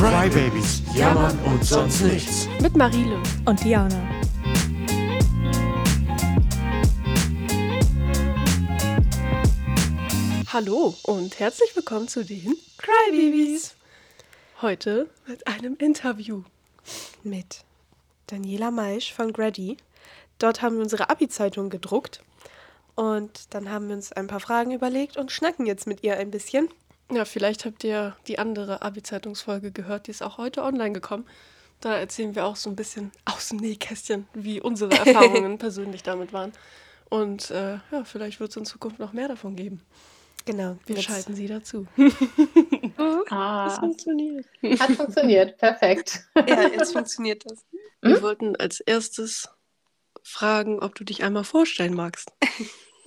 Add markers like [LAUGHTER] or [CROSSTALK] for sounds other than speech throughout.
Crybabies, jammern und sonst nichts. Mit Marile. Und Diana. Hallo und herzlich willkommen zu den Crybabies. Heute mit einem Interview mit Daniela Maisch von Grady. Dort haben wir unsere Abi-Zeitung gedruckt und dann haben wir uns ein paar Fragen überlegt und schnacken jetzt mit ihr ein bisschen. Ja, vielleicht habt ihr die andere Abi-Zeitungsfolge gehört, die ist auch heute online gekommen. Da erzählen wir auch so ein bisschen aus dem Nähkästchen, wie unsere [LAUGHS] Erfahrungen persönlich damit waren. Und äh, ja, vielleicht wird es in Zukunft noch mehr davon geben. Genau, wir Jetzt- schalten sie dazu. Ah, Das funktioniert. hat funktioniert. Perfekt. Ja, jetzt funktioniert das. Wir wollten als erstes fragen, ob du dich einmal vorstellen magst.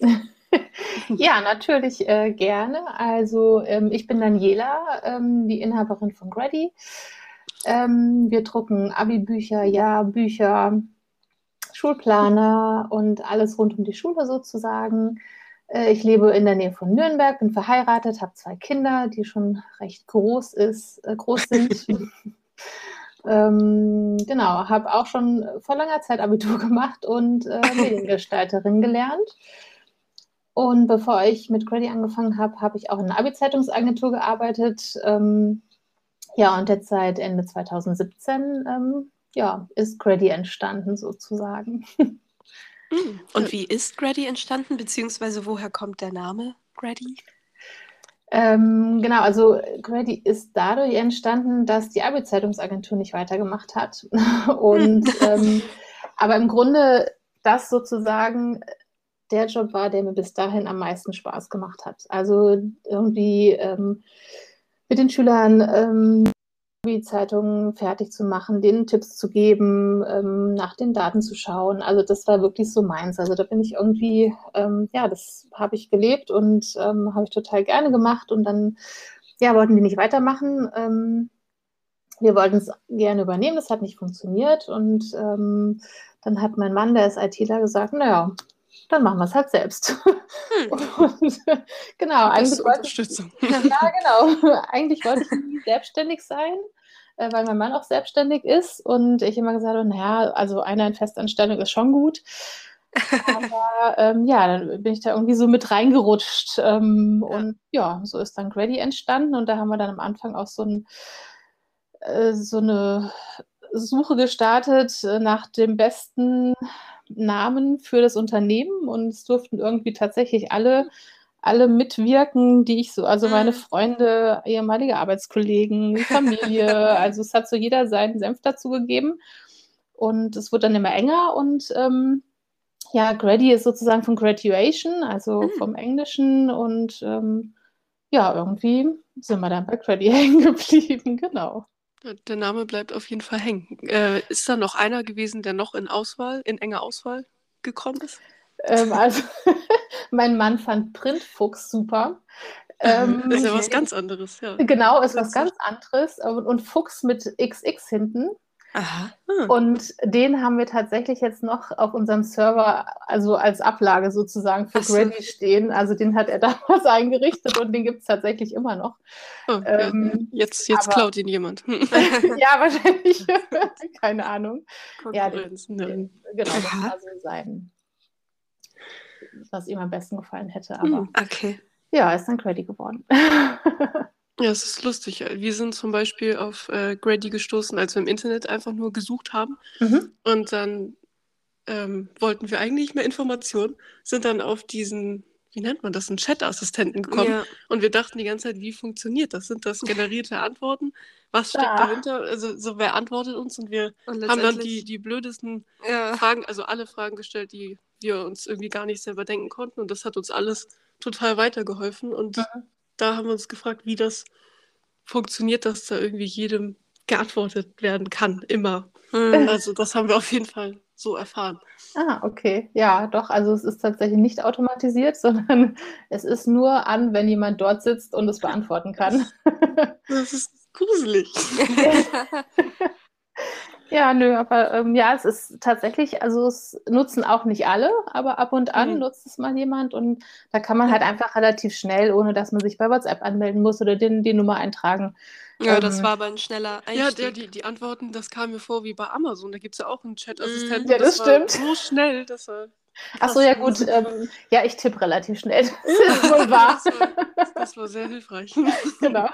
[LAUGHS] [LAUGHS] Ja, natürlich äh, gerne. Also ähm, ich bin Daniela, ähm, die Inhaberin von Grady. Ähm, wir drucken Abi-Bücher, Jahrbücher, Schulplaner und alles rund um die Schule sozusagen. Äh, ich lebe in der Nähe von Nürnberg, bin verheiratet, habe zwei Kinder, die schon recht groß, ist, äh, groß sind. [LAUGHS] Ähm, genau, habe auch schon vor langer Zeit Abitur gemacht und äh, [LAUGHS] Mediengestalterin gelernt. Und bevor ich mit Grady angefangen habe, habe ich auch in einer Abi-Zeitungsagentur gearbeitet. Ähm, ja, und jetzt seit Ende 2017 ähm, ja, ist Grady entstanden sozusagen. [LAUGHS] Und wie ist Grady entstanden, beziehungsweise woher kommt der Name Grady? Ähm, genau, also Grady ist dadurch entstanden, dass die Abi-Zeitungsagentur nicht weitergemacht hat. [LAUGHS] Und [LAUGHS] ähm, aber im Grunde das sozusagen der Job war, der mir bis dahin am meisten Spaß gemacht hat. Also irgendwie ähm, mit den Schülern ähm, die Zeitungen fertig zu machen, denen Tipps zu geben, ähm, nach den Daten zu schauen. Also das war wirklich so meins. Also da bin ich irgendwie, ähm, ja, das habe ich gelebt und ähm, habe ich total gerne gemacht. Und dann, ja, wollten die nicht weitermachen. Ähm, wir wollten es gerne übernehmen, das hat nicht funktioniert. Und ähm, dann hat mein Mann, der ist ITler, gesagt, naja, dann machen wir es halt selbst. [LAUGHS] Und, genau, eigentlich wollte Unterstützung. [LAUGHS] ja, genau. [LAUGHS] Eigentlich wollte ich nie selbstständig sein, äh, weil mein Mann auch selbstständig ist und ich immer gesagt habe, naja, also einer in Festanstellung ist schon gut. Aber ähm, ja, dann bin ich da irgendwie so mit reingerutscht. Ähm, Ja. Und ja, so ist dann Grady entstanden und da haben wir dann am Anfang auch so, ein, äh, so eine Suche gestartet äh, nach dem besten Namen für das Unternehmen und es durften irgendwie tatsächlich alle alle mitwirken, die ich so, also meine Mhm. Freunde, ehemalige Arbeitskollegen, Familie, [LAUGHS] also es hat so jeder seinen Senf dazu gegeben und es wurde dann immer enger und ähm, ja, Grady ist sozusagen von Graduation, also Mhm. vom Englischen und ähm, ja, irgendwie sind wir dann bei Grady [LAUGHS] hängen geblieben, genau. Der Name bleibt auf jeden Fall hängen. Äh, ist da noch einer gewesen, der noch in Auswahl, in enger Auswahl gekommen ist? Ähm, also [LAUGHS] mein Mann fand Printfuchs super. Ähm, [LAUGHS] ist ja was [LAUGHS] ganz anderes, ja. Genau, ist was ganz anderes und, und Fuchs mit XX hinten. Aha. Ah, Und den haben wir tatsächlich jetzt noch auf unserem Server, also als Ablage sozusagen für so. Grady stehen. Also den hat er [LAUGHS] damals eingerichtet und den gibt es tatsächlich immer noch. oh, ähm, Jetzt, jetzt aber- klaut ihn jemand. [LAUGHS] [LAUGHS] ja, wahrscheinlich. Keine Ahnung. Ja, den, ne? den, genau, das war so sein, was ihm am besten gefallen hätte. Aber Hm. Okay. ja, ist dann Grady geworden. Ja, es ist lustig. Wir sind zum Beispiel auf äh, Grady gestoßen, als wir im Internet einfach nur gesucht haben. mhm. Und dann ähm, wollten wir eigentlich mehr Informationen, sind dann auf diesen, wie nennt man das, einen Chat-Assistenten gekommen. Ja. Und wir dachten die ganze Zeit, wie funktioniert das? Sind das generierte Antworten? Was steckt Ah. dahinter? Also, so wer antwortet uns? Und wir Und haben dann die, die blödesten ja. Fragen, also alle Fragen gestellt, die wir uns irgendwie gar nicht selber denken konnten. Und das hat uns alles total weitergeholfen. Und Mhm. Da haben wir uns gefragt, wie das funktioniert, dass da irgendwie jedem geantwortet werden kann, immer. Hm. Also das haben wir auf jeden Fall so erfahren. Ah, okay. Ja, doch. Also es ist tatsächlich nicht automatisiert, [LAUGHS] sondern es ist nur an, wenn jemand dort sitzt und es beantworten kann. Das ist gruselig. [LAUGHS] [LAUGHS] Ja, nö, aber ähm, ja, es ist tatsächlich, also es nutzen auch nicht alle, aber ab und an Mhm. nutzt es mal jemand und da kann man halt einfach relativ schnell, ohne dass man sich bei WhatsApp anmelden muss oder den, die Nummer eintragen. Ja, das Ähm, war aber ein schneller Ja, Einstieg. der, die, die Antworten, das kam mir vor wie bei Amazon. Da gibt es ja auch einen Chat-Assistenten. Mm. Ja, das war stimmt. So schnell, dass er. Ach so, ja gut, ähm, ja, ich tippe relativ schnell. [LAUGHS] Das ist wohl wahr. Das war, das war sehr hilfreich. [LAUGHS] genau.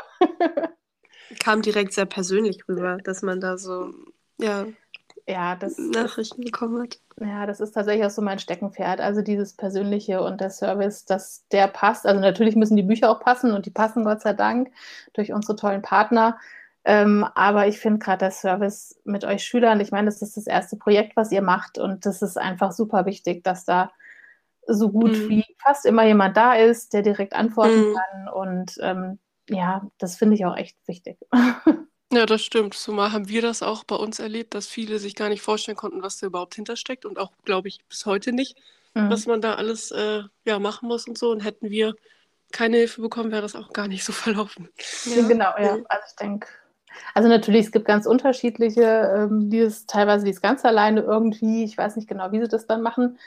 Kam direkt sehr persönlich rüber, dass man da so ja, Ja, das, Nachrichten bekommen hat. ja, das ist tatsächlich auch so mein Steckenpferd. Also dieses Persönliche und der Service, dass der passt. Also natürlich müssen die Bücher auch passen und die passen Gott sei Dank durch unsere tollen Partner. Ähm, aber ich finde gerade der Service mit euch Schülern, ich meine, das ist das erste Projekt, was ihr macht und das ist einfach super wichtig, dass da so gut Mhm. wie fast immer jemand da ist, der direkt antworten Mhm. kann und ähm, ja, das finde ich auch echt wichtig. [LAUGHS] Ja, das stimmt. Zumal haben wir das auch bei uns erlebt, dass viele sich gar nicht vorstellen konnten, was da überhaupt hintersteckt und auch, glaube ich, bis heute nicht, Mhm. was man da alles äh, ja, machen muss und so. Und hätten wir keine Hilfe bekommen, wäre das auch gar nicht so [LAUGHS] verlaufen. Ja, genau, ja. Mhm. Also ich denke, also natürlich, es gibt ganz unterschiedliche, ähm, die es teilweise die es ganz alleine irgendwie, ich weiß nicht genau, wie sie das dann machen.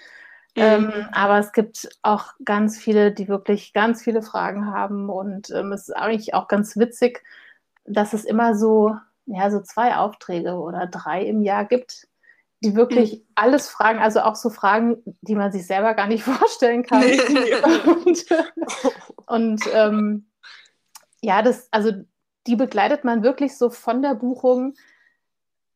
Mhm. Ähm, aber es gibt auch ganz viele, die wirklich ganz viele Fragen haben und ähm, es ist eigentlich auch ganz witzig, dass es immer so, ja, so zwei Aufträge oder drei im Jahr gibt, die wirklich alles fragen, also auch so Fragen, die man sich selber gar nicht [LAUGHS] vorstellen kann. und und ähm, ja, das, also die begleitet man wirklich so von der Buchung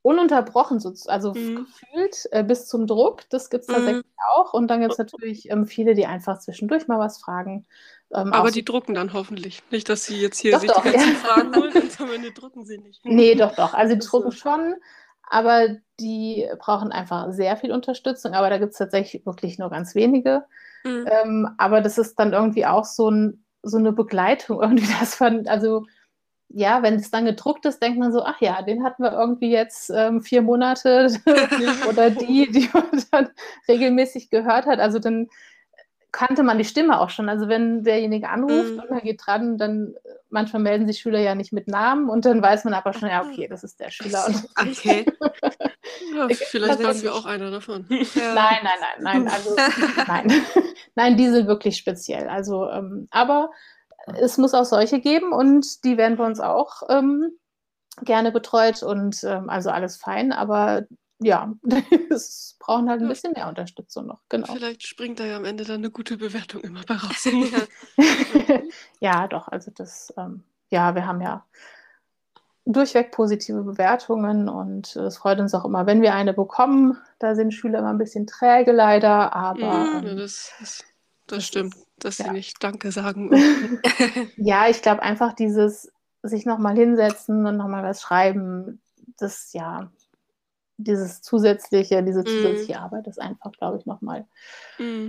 ununterbrochen, so, also Mhm. gefühlt äh, bis zum Druck. Das gibt es Mhm. tatsächlich auch. Und dann gibt es natürlich ähm, viele, die einfach zwischendurch mal was fragen. Ähm, Aber die drucken dann hoffentlich. Nicht, dass sie jetzt hier Doch, sich doch, die ganzen ja. [LAUGHS] Fragen holen und am Ende drucken sie nicht. Nee, doch, doch. Also die drucken schon, aber die brauchen einfach sehr viel Unterstützung. Aber da gibt es tatsächlich wirklich nur ganz wenige. Mhm. Ähm, aber das ist dann irgendwie auch so, ein, so eine Begleitung, [LAUGHS] irgendwie, dass man, also ja, wenn es dann gedruckt ist, denkt man so, ach ja, den hatten wir irgendwie jetzt ähm, vier Monate [LAUGHS] oder die, die man dann regelmäßig gehört hat. Also dann kannte man die Stimme auch schon. Also wenn derjenige anruft Mhm. und man geht dran, dann äh, manchmal melden sich Schüler ja nicht mit Namen und dann weiß man aber schon, ja, okay, das ist der Schüler. Okay. [LAUGHS] Ja, vielleicht ist- wir auch einer davon. [LAUGHS] Nein, nein, nein, nein. Also [LAUGHS] nein. nein, die sind wirklich speziell. Also, ähm, aber es muss auch solche geben und die werden bei uns auch ähm, gerne betreut und ähm, also alles fein, aber ja, [LAUGHS] es brauchen halt ein Ja. bisschen mehr Unterstützung noch, genau. Vielleicht springt da ja am Ende dann eine gute Bewertung immer bei raus. [LAUGHS] Ja. [LAUGHS] ja, doch, also das, ähm, ja, wir haben ja durchweg positive Bewertungen und es freut uns auch immer, wenn wir eine bekommen. Da sind Schüler immer ein bisschen träge leider, aber Ja, ähm, das, das, das das stimmt, ist- dass ja. sie nicht Danke sagen. Ja, ich glaube einfach dieses sich nochmal hinsetzen und nochmal was schreiben, das ja, dieses zusätzliche, diese Mhm. zusätzliche Arbeit ist einfach, glaube ich, nochmal. Mm.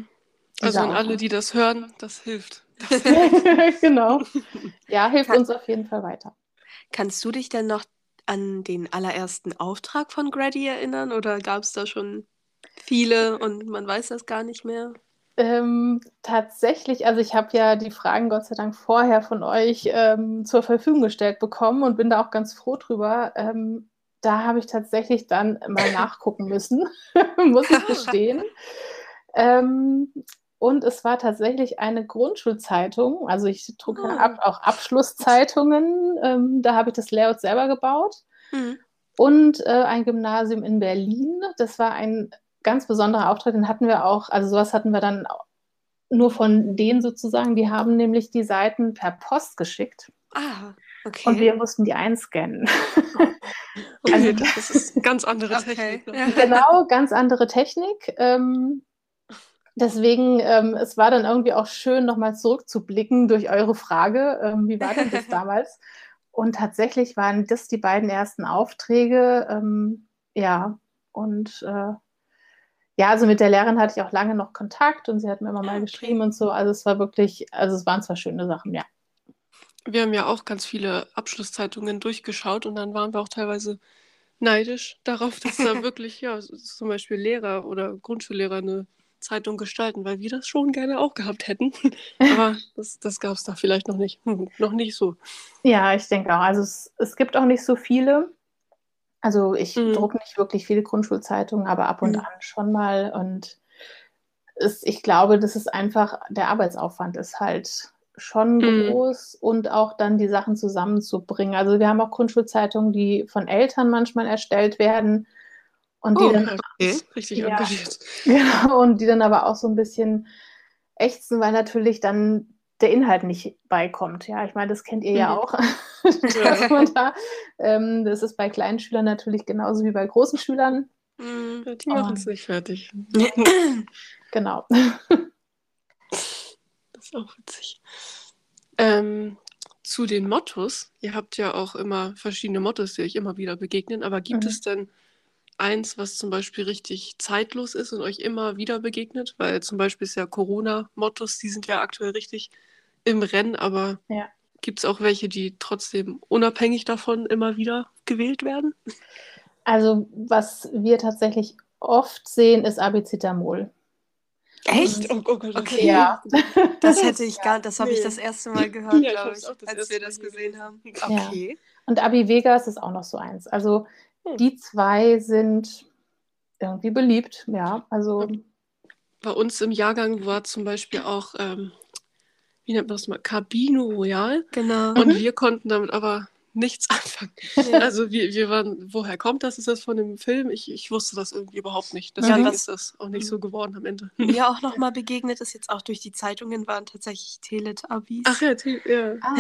also an alle, die das hören, das hilft. [LAUGHS] genau. Ja, hilft Kann- uns auf jeden Fall weiter. Kannst du dich denn noch an den allerersten Auftrag von Grady erinnern oder gab es da schon viele und man weiß das gar nicht mehr? Ähm, tatsächlich, also ich habe ja die Fragen Gott sei Dank vorher von euch ähm, zur Verfügung gestellt bekommen und bin da auch ganz froh drüber. Ähm, da habe ich tatsächlich dann mal nachgucken müssen, [LAUGHS] muss ich gestehen. Ähm, und es war tatsächlich eine Grundschulzeitung, also ich drucke Ah. ab, auch Abschlusszeitungen, ähm, da habe ich das Layout selber gebaut Mhm. und äh, ein Gymnasium in Berlin. Das war ein ganz besonderer Auftrag, den hatten wir auch, also sowas hatten wir dann nur von denen sozusagen, die haben nämlich die Seiten per Post geschickt Ah, okay. und wir mussten die einscannen. Okay, Also- das ist ganz andere Okay. Technik. ne? Genau, ganz andere Technik. Ähm, deswegen, ähm, es war dann irgendwie auch schön, nochmal zurückzublicken durch eure Frage, ähm, wie war denn das [LAUGHS] damals? Und tatsächlich waren das die beiden ersten Aufträge. Ähm, ja, und äh, ja, also mit der Lehrerin hatte ich auch lange noch Kontakt und sie hat mir immer mal Okay. geschrieben und so. Also es war wirklich, also es waren zwar schöne Sachen, ja. Wir haben ja auch ganz viele Abschlusszeitungen durchgeschaut und dann waren wir auch teilweise neidisch [LAUGHS] darauf, dass da [LAUGHS] wirklich, ja, zum Beispiel Lehrer oder Grundschullehrer eine Zeitung gestalten, weil wir das schon gerne auch gehabt hätten. [LAUGHS] Aber das, das gab es da vielleicht noch nicht. Hm, noch nicht so. Ja, ich denke auch. Also es, es gibt auch nicht so viele. Also ich Mhm. drucke nicht wirklich viele Grundschulzeitungen, aber ab und Mhm. an schon mal. Und es, ich glaube, das ist einfach, der Arbeitsaufwand ist halt schon Mhm. groß und auch dann die Sachen zusammenzubringen. Also wir haben auch Grundschulzeitungen, die von Eltern manchmal erstellt werden und die Oh, dann Ja, Okay. richtig Ja. engagiert. [LAUGHS] Genau, und die dann aber auch so ein bisschen ächzen, weil natürlich dann der Inhalt nicht beikommt. Ja, ich meine, das kennt ihr ja Mhm. auch. [LAUGHS] [LAUGHS] dass man da, ähm, das ist bei kleinen Schülern natürlich genauso wie bei großen Schülern. Mhm. Ja, die machen es nicht fertig. Genau. Ist auch witzig. Ähm, zu den Mottos. Ihr habt ja auch immer verschiedene Mottos, die euch immer wieder begegnen. Aber gibt Mhm. es denn eins, was zum Beispiel richtig zeitlos ist und euch immer wieder begegnet? Weil zum Beispiel ist ja Corona-Mottos, die sind ja aktuell richtig im Rennen, aber Ja. gibt es auch welche, die trotzdem unabhängig davon immer wieder gewählt werden? Also, was wir tatsächlich oft sehen, ist Abicetamol. Echt? Oh, oh Gott, Okay. Ja. [LAUGHS] Das hätte ich gar, das habe ich Nee. das erste Mal gehört, Ja, ich glaube ich, das als wir das gesehen gelesen. haben. Ja. Okay. Und Abi Vegas ist auch noch so eins. Also, Hm. die zwei sind irgendwie beliebt. Ja, also, Bei uns im Jahrgang war zum Beispiel auch, ähm, wie nennt man das mal, Cabino Royal. Genau. Und Mhm. wir konnten damit aber nichts [LAUGHS] anfangen. Ja. Also wir, wir waren, woher kommt das? Ist das von dem Film? Ich, ich wusste das irgendwie überhaupt nicht. Ja, Deswegen was- ist das auch nicht so geworden am Ende. Mir auch [LAUGHS] nochmal begegnet ist jetzt auch durch die Zeitungen waren tatsächlich Teletubbies. Ach ja, die- ja. ah,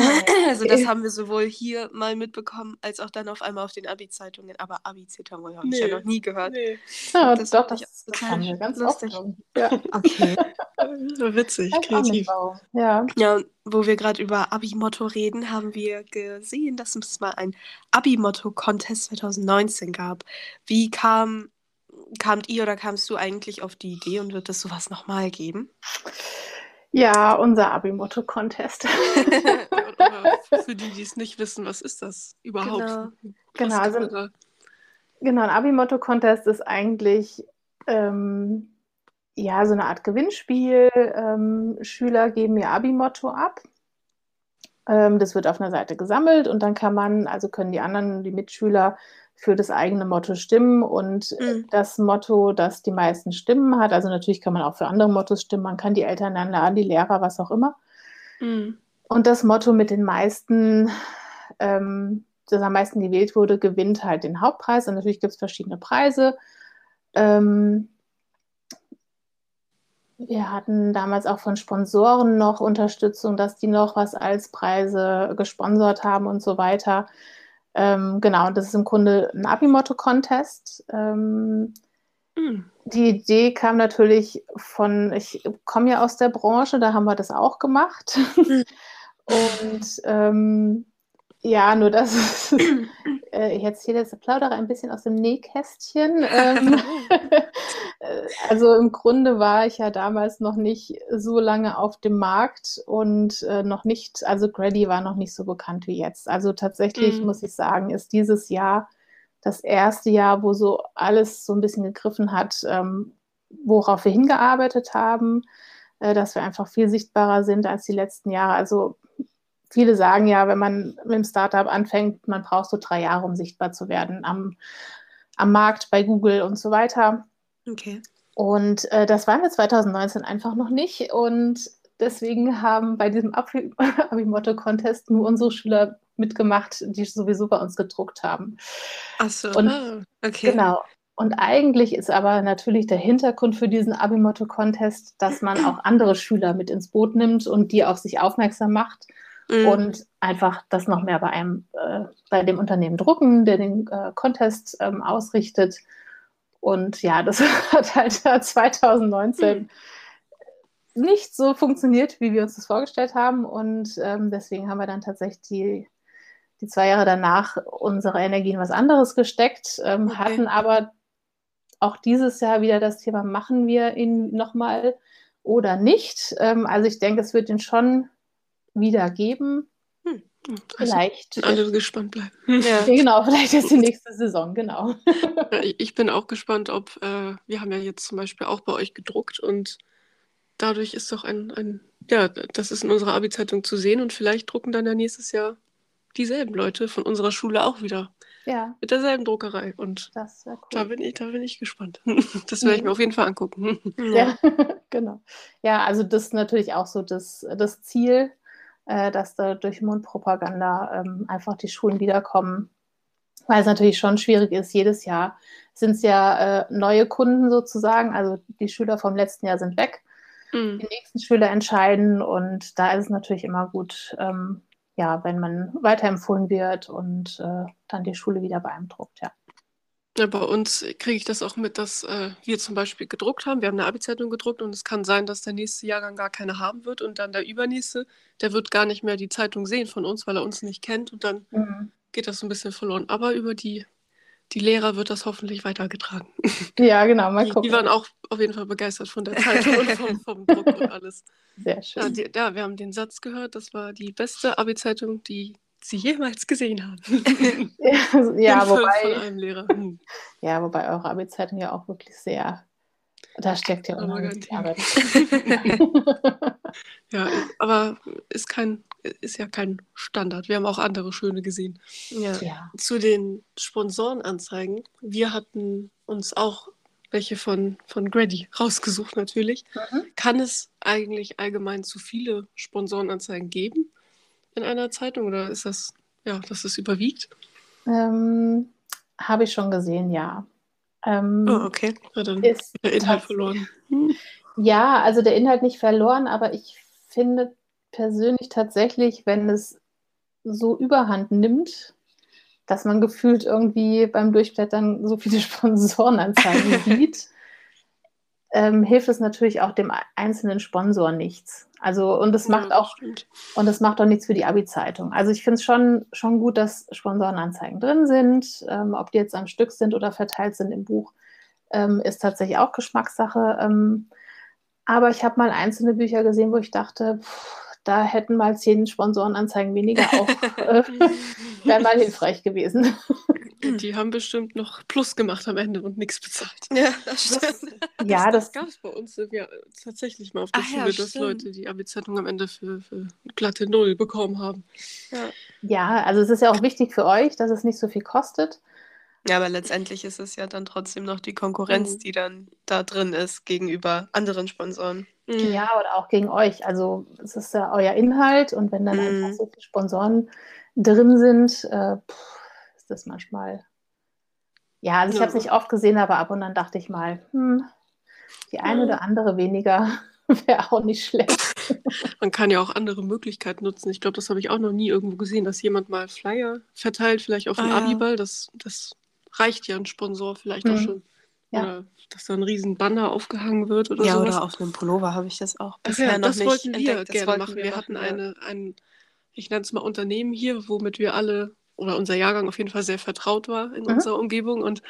Also das haben wir sowohl hier mal mitbekommen, als auch dann auf einmal auf den Abi-Zeitungen. Aber Abi-Zetamol habe ich Nee. ja noch nie gehört. Nee. ja, das doch, ich das, [LAUGHS] das haben wir ganz lustig. oft. Ja, Okay. Ja, witzig, kreativ. Ja. Ja, wo wir gerade über Abi-Motto reden, haben wir gesehen, dass es mal ein Abi-Motto-Contest 2019 gab. Wie kam, kamt ihr oder kamst du eigentlich auf die Idee und wird es sowas nochmal geben? ja, unser Abi-Motto-Contest. [LAUGHS] Für die, die es nicht wissen, was ist das überhaupt? Genau. Genau, also- Genau, ein Abi-Motto-Contest ist eigentlich ähm, ja so eine Art Gewinnspiel. Ähm, Schüler geben ihr Abi-Motto ab. Ähm, das wird auf einer Seite gesammelt und dann kann man, also können die anderen, die Mitschüler für das eigene Motto stimmen und Mhm. das Motto, das die meisten Stimmen hat, also natürlich kann man auch für andere Mottos stimmen, man kann die Eltern dann laden, die Lehrer, was auch immer. Mhm. Und das Motto mit den meisten, ähm, das am meisten gewählt wurde, gewinnt halt den Hauptpreis. Und natürlich gibt es verschiedene Preise. Ähm, wir hatten damals auch von Sponsoren noch Unterstützung, dass die noch was als Preise gesponsert haben und so weiter. Ähm, genau, und das ist im Grunde ein Abi-Motto-Contest. Ähm, Mhm. die Idee kam natürlich von, ich komme ja aus der Branche, da haben wir das auch gemacht. [LAUGHS] Und ähm, ja, nur das, äh, ich erzähle jetzt, plaudere ein bisschen aus dem Nähkästchen. Ähm, [LAUGHS] äh, also im Grunde war ich ja damals noch nicht so lange auf dem Markt und äh, noch nicht, also Grady war noch nicht so bekannt wie jetzt. Also tatsächlich Mhm. muss ich sagen, ist dieses Jahr das erste Jahr, wo so alles so ein bisschen gegriffen hat, ähm, worauf wir hingearbeitet haben, äh, dass wir einfach viel sichtbarer sind als die letzten Jahre. Also viele sagen ja, wenn man mit dem Startup anfängt, man braucht so drei Jahre, um sichtbar zu werden am, am Markt, bei Google und so weiter. Okay. Und äh, das waren wir 2019 einfach noch nicht. Und deswegen haben bei diesem Abi- [LAUGHS] Abi-Motto-Contest nur unsere Schüler mitgemacht, die sowieso bei uns gedruckt haben. Achso. Und- Ah, okay. Genau. Und eigentlich ist aber natürlich der Hintergrund für diesen Abi-Motto-Contest, dass man auch andere Schüler mit ins Boot nimmt und die auf sich aufmerksam macht Mhm. und einfach das noch mehr bei einem, äh, bei dem Unternehmen drucken, der den äh, Contest ähm, ausrichtet. Und ja, das [LAUGHS] hat halt 2019 nicht so funktioniert, wie wir uns das vorgestellt haben. Und ähm, deswegen haben wir dann tatsächlich die, die zwei Jahre danach unsere Energie in was anderes gesteckt, ähm, Okay. hatten aber auch dieses Jahr wieder das Thema, machen wir ihn nochmal oder nicht? Ähm, also ich denke, es wird ihn schon wieder geben. also Vielleicht. alle gespannt bleiben. Ja. [LAUGHS] Ja, genau, vielleicht ist die nächste Saison, genau. [LAUGHS] Ja, ich bin auch gespannt, ob äh, wir haben ja jetzt zum Beispiel auch bei euch gedruckt und dadurch ist doch ein, ein ja, das ist in unserer Abi-Zeitung zu sehen und vielleicht drucken dann ja nächstes Jahr dieselben Leute von unserer Schule auch wieder. Ja. Mit derselben Druckerei. Und cool. da bin ich, da bin ich gespannt. [LAUGHS] Das werde ich mir auf jeden Fall angucken. Ja, genau. Ja, also das ist natürlich auch so das, das Ziel, äh, dass da durch Mundpropaganda ähm, einfach die Schulen wiederkommen. Weil es natürlich schon schwierig ist, jedes Jahr sind es ja äh, neue Kunden sozusagen. Also die Schüler vom letzten Jahr sind weg. Mhm. Die nächsten Schüler entscheiden und da ist es natürlich immer gut, ähm, ja, wenn man weiterempfohlen wird und äh, dann die Schule wieder beeindruckt, ja. Ja, bei uns kriege ich das auch mit, dass äh, wir zum Beispiel gedruckt haben. Wir haben eine Abi-Zeitung gedruckt und es kann sein, dass der nächste Jahrgang gar keine haben wird und dann der übernächste, der wird gar nicht mehr die Zeitung sehen von uns, weil er uns nicht kennt und dann Mhm. geht das so ein bisschen verloren. Aber über die, die Lehrer wird das hoffentlich weitergetragen. [LAUGHS] Ja, genau, mal Die, gucken. die waren auch auf jeden Fall begeistert von der Zeitung und vom, [LAUGHS] vom Druck und alles. Sehr Ja, schön. die, ja, wir haben den Satz gehört, das war die beste Abi-Zeitung, die Sie jemals gesehen haben. [LAUGHS] Ja, [LAUGHS] ja, Von- Von wobei, einem Lehrer. Hm. [LAUGHS] ja, wobei eure Abi-Zeitung ja auch wirklich sehr, da steckt ja unheimlich. Arbeit. Ja, aber ist kein, ist ja kein Standard. Wir haben auch andere schöne gesehen. Ja. Ja. Zu den Sponsorenanzeigen. Wir hatten uns auch welche von, von Grady rausgesucht natürlich. Mhm. Kann es eigentlich allgemein zu viele Sponsorenanzeigen geben in einer Zeitung oder ist das, ja, dass es überwiegt? Ähm, Habe ich schon gesehen, ja. Ähm, Oh, okay. Ja, dann ist der Inhalt verloren. Ja, also der Inhalt nicht verloren, aber ich finde persönlich tatsächlich, wenn es so überhand nimmt, dass man gefühlt irgendwie beim Durchblättern so viele [LAUGHS] Sponsorenanzeigen sieht, ähm, hilft es natürlich auch dem einzelnen Sponsor nichts. Also, und es macht Ja, auch stimmt. Und es macht auch nichts für die Abi-Zeitung. Also ich finde es schon, schon gut, dass Sponsorenanzeigen drin sind. Ähm, ob die jetzt am Stück sind oder verteilt sind im Buch, ähm, ist tatsächlich auch Geschmackssache. Ähm, aber ich habe mal einzelne Bücher gesehen, wo ich dachte, pff, da hätten mal zehn Sponsorenanzeigen weniger auch [LAUGHS] äh, [LAUGHS] wäre mal hilfreich gewesen. [LAUGHS] Die haben bestimmt noch Plus gemacht am Ende und nichts bezahlt. Ja, das [LAUGHS] stimmt. ja, das, das, gab es bei uns ja, tatsächlich mal auf der Ach ja, Schule, dass stimmt. Leute die Abi-Zeitung am Ende für, für glatte Null bekommen haben. ja, also es ist ja auch wichtig für euch, dass es nicht so viel kostet. Ja, aber letztendlich ist es ja dann trotzdem noch die Konkurrenz, Mhm. die dann da drin ist gegenüber anderen Sponsoren. Mhm. Ja, oder auch gegen euch. Also es ist ja euer Inhalt und wenn dann Mhm. einfach so viele Sponsoren drin sind, äh, pff, ist das manchmal. Ja, also ich Ja. habe es nicht oft gesehen, aber ab und an dachte ich mal, hm, die eine Ja. oder andere weniger [LAUGHS] wäre auch nicht schlecht. Man kann ja auch andere Möglichkeiten nutzen. Ich glaube, das habe ich auch noch nie irgendwo gesehen, dass jemand mal Flyer verteilt, vielleicht auf Ah, den ja. Abiball. Das, das reicht ja ein Sponsor vielleicht auch Mhm. schon. Ja. Oder dass da ein riesen Banner aufgehangen wird oder ja, sowas. oder auf einem Pullover habe ich das auch bisher ja, noch das nicht wollten wir entdeckt. Das gerne wollten machen. Wir, hatten ja. eine, ein, ich nenne es mal Unternehmen hier, womit wir alle oder unser Jahrgang auf jeden Fall sehr vertraut war in Mhm. unserer Umgebung. Und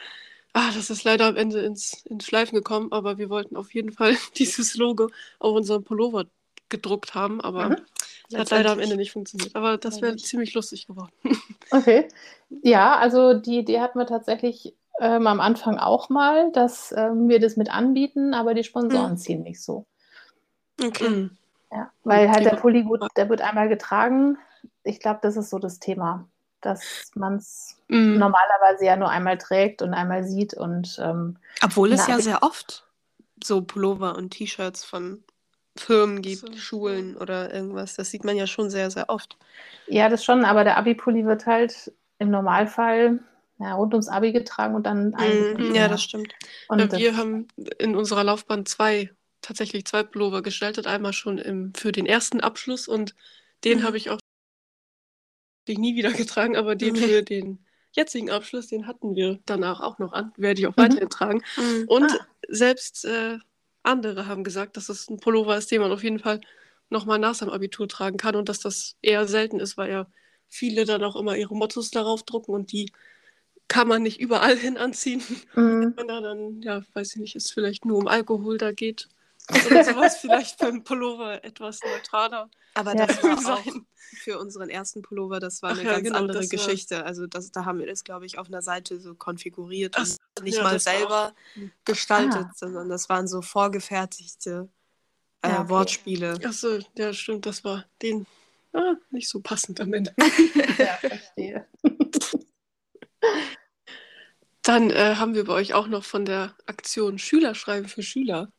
ah, das ist leider am Ende ins, ins Schleifen gekommen, aber wir wollten auf jeden Fall [LAUGHS] dieses Logo auf unserem Pullover gedruckt haben, aber Mhm. hat leider am. Ende nicht funktioniert. Aber das wäre ziemlich lustig geworden. [LAUGHS] Okay. Ja, also die Idee hatten wir tatsächlich ähm, am Anfang auch mal, dass ähm, wir das mit anbieten, aber die Sponsoren Mhm. ziehen nicht so. Okay. Mhm. Ja, weil halt der Pulli gut, der wird einmal getragen. Ich glaube, das ist so das Thema, dass man es Mhm. normalerweise ja nur einmal trägt und einmal sieht und ähm, Obwohl es ja sehr oft so Pullover und T-Shirts von Firmen gibt, So, Schulen oder irgendwas. Das sieht man ja schon sehr, sehr oft. ja, das schon, aber der Abi-Pulli wird halt im Normalfall ja, rund ums Abi getragen und dann. Mhm, ja, das stimmt. Und Ja, das, wir haben in unserer Laufbahn zwei, tatsächlich zwei Pullover gestaltet. Einmal schon im, für den ersten Abschluss und den Mhm. habe ich auch nie wieder getragen, aber den für den jetzigen Abschluss, den hatten wir danach auch noch an, werde ich auch Mhm. weiterhin tragen. Und Ah. selbst äh, andere haben gesagt, dass es ein Pullover ist, den man auf jeden Fall nochmal nach seinem Abitur tragen kann und dass das eher selten ist, weil ja viele dann auch immer ihre Mottos darauf drucken und die kann man nicht überall [LAUGHS] hin anziehen. Mhm. Wenn da dann, ja, weiß ich nicht, es vielleicht nur um Alkohol da geht. Also oder sowas vielleicht beim Pullover etwas neutraler. Aber das ja. war [LAUGHS] auch für unseren ersten Pullover, das war eine Ach, ganz ja, genau, andere Geschichte. War... Also das, da haben wir das, glaube ich, auf einer Seite so konfiguriert Ach, und nicht ja, mal selber auch... gestaltet, ah. sondern das waren so vorgefertigte äh, okay. Wortspiele. Achso, ja, stimmt, das war den ah, nicht so passend am Ende. [LAUGHS] ja, verstehe. Dann äh, haben wir bei euch auch noch von der Aktion Schüler schreiben für Schüler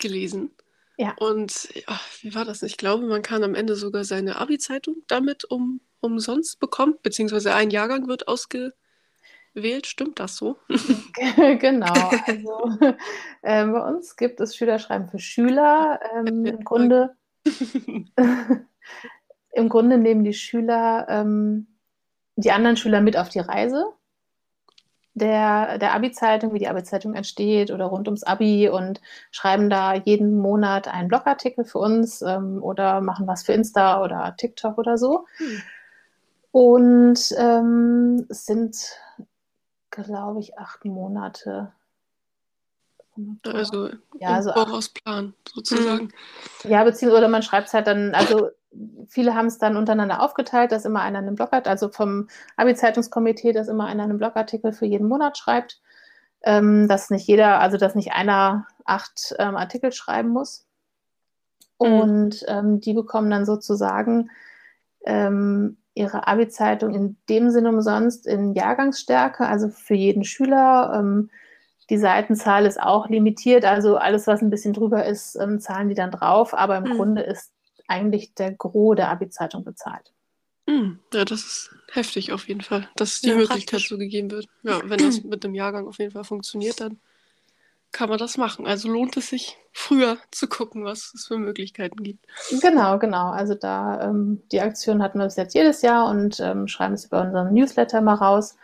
gelesen. Ja. Und ach, wie war das? Ich glaube, man kann am Ende sogar seine Abi-Zeitung damit um, umsonst bekommen, beziehungsweise ein Jahrgang wird ausgewählt. Stimmt das so? [LAUGHS] [LAUGHS] genau. Also, [LAUGHS] äh, bei uns gibt es Schülerschreiben für Schüler. Ähm, Im Grunde im Grunde nehmen die Schüler ähm, die anderen Schüler mit auf die Reise der, der Abi-Zeitung, wie die Abi-Zeitung entsteht oder rund ums Abi und schreiben da jeden Monat einen Blogartikel für uns ähm, oder machen was für Insta oder TikTok oder so. Hm. Und ähm, es sind, glaube ich, acht Monate. Also ja, also Vorausplan sozusagen. Ja, beziehungsweise oder man schreibt es halt dann, also viele haben es dann untereinander aufgeteilt, dass immer einer einen Blog hat, also vom Abi-Zeitungskomitee, dass immer einer einen Blogartikel für jeden Monat schreibt, ähm, dass nicht jeder, also dass nicht einer acht ähm, Artikel schreiben muss. Mhm. Und ähm, die bekommen dann sozusagen ähm, ihre Abi-Zeitung in dem Sinne umsonst in Jahrgangsstärke, also für jeden Schüler. Die Seitenzahl ist auch limitiert, also alles, was ein bisschen drüber ist, ähm, zahlen die dann drauf, aber im mhm. Grunde ist eigentlich der Gros der Abi-Zeitung bezahlt. Hm, ja, das ist heftig auf jeden Fall, dass die ja, Möglichkeit praktisch. so gegeben wird. Ja, wenn das mit dem Jahrgang auf jeden Fall funktioniert, dann kann man das machen. Also lohnt es sich, früher zu gucken, was es für Möglichkeiten gibt. Genau, genau. Also da, ähm, die Aktion hatten wir bis jetzt jedes Jahr und ähm, schreiben es über unseren Newsletter mal raus.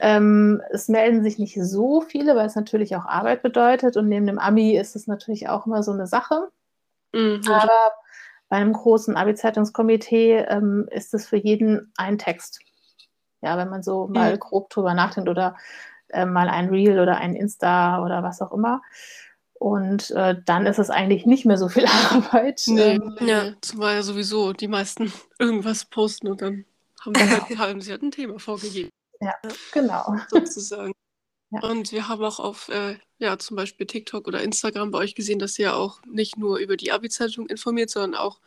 Ähm, es melden sich nicht so viele, weil es natürlich auch Arbeit bedeutet und neben dem Ami ist es natürlich auch immer so eine Sache. Mhm. Aber bei einem großen Abi-Zeitungskomitee ähm, ist es für jeden ein Text. Ja, wenn man so mal grob drüber nachdenkt oder äh, mal ein Reel oder ein Insta oder was auch immer. Und äh, dann ist es eigentlich nicht mehr so viel [LAUGHS] Arbeit. Nee, ähm, ja, zumal ja sowieso die meisten [LAUGHS] irgendwas posten und dann haben sie, halt, haben sie halt ein Thema vorgegeben. Ja, genau. Sozusagen. [LAUGHS] Ja. Und wir haben auch auf, äh, ja, zum Beispiel TikTok oder Instagram bei euch gesehen, dass ihr auch nicht nur über die Abi-Zeitung informiert, sondern auch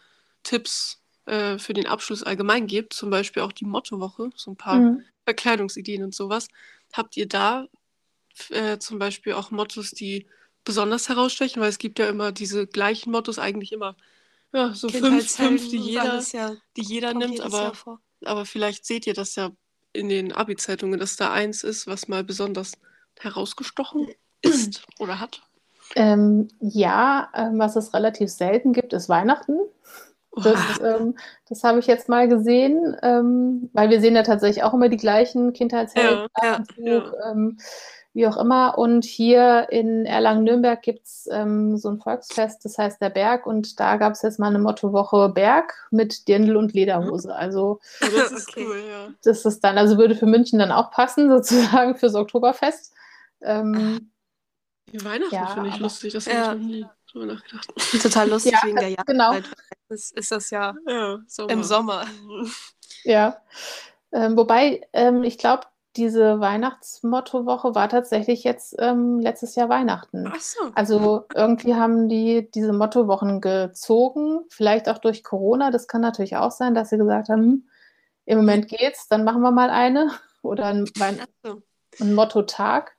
Tipps äh, für den Abschluss allgemein gebt. Zum Beispiel auch die Mottowoche, so ein paar mhm. Verkleidungsideen und sowas. Habt ihr da äh, zum Beispiel auch Mottos, die besonders herausstechen? Weil es gibt ja immer diese gleichen Mottos, eigentlich immer ja, so fünf, fünf, die jeder, ja, die jeder nimmt, aber, aber vielleicht seht ihr das ja in den Abi-Zeitungen, dass da eins ist, was mal besonders herausgestochen ist oder hat? Ähm, ja, ähm, was es relativ selten gibt, ist Weihnachten. Das, ähm, das habe ich jetzt mal gesehen, ähm, weil wir sehen ja tatsächlich auch immer die gleichen Kindheitshelden, ja, ja, ja. Wie auch immer. Und hier in Erlangen-Nürnberg gibt es ähm, so ein Volksfest, das heißt der Berg. Und da gab es jetzt mal eine Mottowoche Berg mit Dirndl und Lederhose. Also das ist [LAUGHS] okay. cool, ja. Das ist dann, also würde für München dann auch passen, [LAUGHS] sozusagen fürs Oktoberfest. Ähm, die Weihnachten ja, finde ich lustig, das ja. habe ich noch nie drüber nachgedacht. Total lustig ja, wegen der [LAUGHS] Jahreszeit. Genau. Ist, ist das ja, ja Sommer. im Sommer. Ja. Ähm, wobei, ähm, ich glaube, diese Weihnachtsmottowoche war tatsächlich jetzt ähm, letztes Jahr Weihnachten. Ach so. Also irgendwie haben die diese Mottowochen gezogen, vielleicht auch durch Corona. Das kann natürlich auch sein, dass sie gesagt haben, hm, im Moment geht's, dann machen wir mal eine [LAUGHS] oder ein, Wein so. ein Motto-Tag.